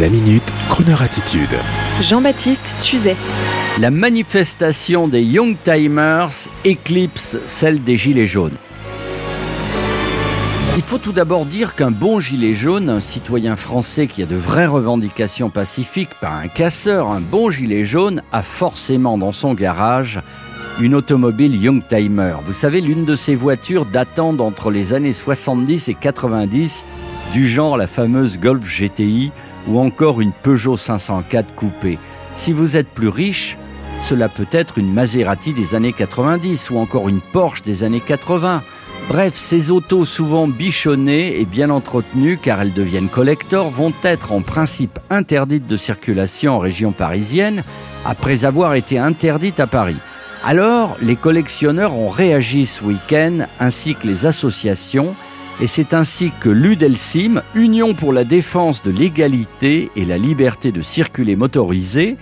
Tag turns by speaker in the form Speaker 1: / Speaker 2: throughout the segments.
Speaker 1: La minute, Kroneur attitude.
Speaker 2: Jean-Baptiste Tuzet.
Speaker 3: La manifestation des Young Timers éclipse celle des Gilets jaunes. Il faut tout d'abord dire qu'un bon gilet jaune, un citoyen français qui a de vraies revendications pacifiques, pas un casseur, un bon gilet jaune a forcément dans son garage une automobile Youngtimer. Vous savez, l'une de ces voitures datant d'entre les années 70 et 90, du genre la fameuse Golf GTI ou encore une Peugeot 504 coupée. Si vous êtes plus riche, cela peut être une Maserati des années 90 ou encore une Porsche des années 80. Bref, ces autos souvent bichonnées et bien entretenues car elles deviennent collector vont être en principe interdites de circulation en région parisienne après avoir été interdites à Paris. Alors, les collectionneurs ont réagi ce week-end ainsi que les associations et c'est ainsi que l'UDELSIM, Union pour la défense de l'égalité et la liberté de circuler motorisée,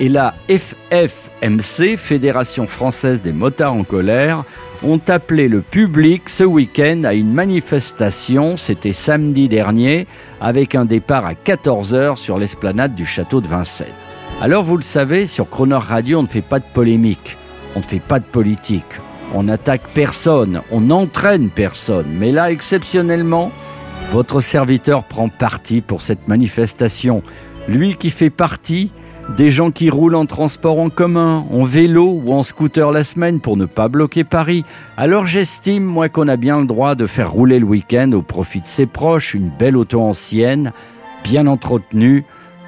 Speaker 3: et la FFMC, Fédération française des motards en colère, ont appelé le public ce week-end à une manifestation, c'était samedi dernier, avec un départ à 14h sur l'esplanade du château de Vincennes. Alors vous le savez, sur Croner Radio, on ne fait pas de polémique, on ne fait pas de politique, on n'attaque personne, on n'entraîne personne. Mais là, exceptionnellement, votre serviteur prend parti pour cette manifestation. Lui qui fait partie des gens qui roulent en transport en commun, en vélo ou en scooter la semaine pour ne pas bloquer Paris. Alors j'estime, moi, qu'on a bien le droit de faire rouler le week-end au profit de ses proches, une belle auto ancienne, bien entretenue,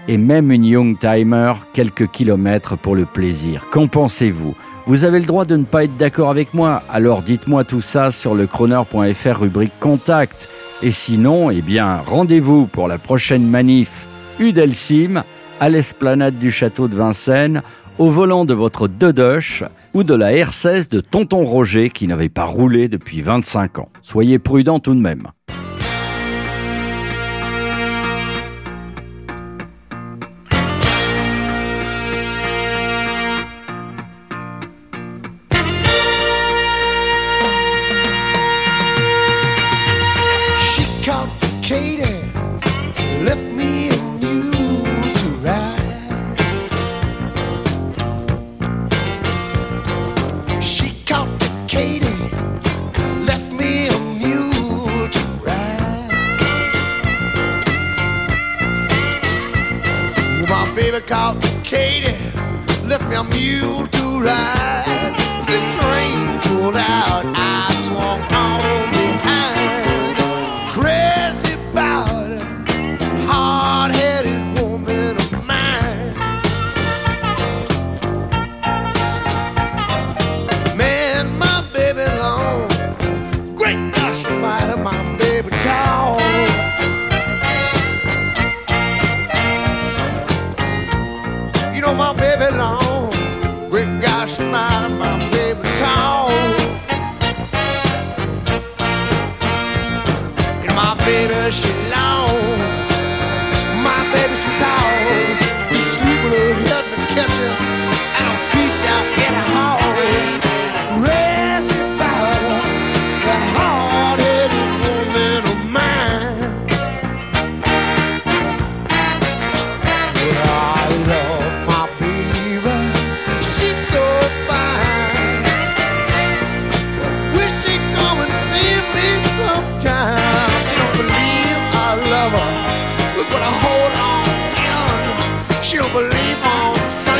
Speaker 3: et même une Young Timer, quelques kilomètres pour le plaisir. Qu'en pensez-vous? Vous avez le droit de ne pas être d'accord avec moi, alors dites-moi tout ça sur le chroner.fr rubrique contact. Et sinon, eh bien, rendez-vous pour la prochaine manif Udelsim à l'esplanade du château de Vincennes, au volant de votre Dodoche ou de la R16 de Tonton Roger qui n'avait pas roulé depuis 25 ans. Soyez prudents tout de même.
Speaker 4: Katie left me and you to ride. She caught Katie, left me a mule to ride. My baby Katie, left me a mule to ride. The train pulled out, I ashes. lover. But when I hold on in, she'll believe on.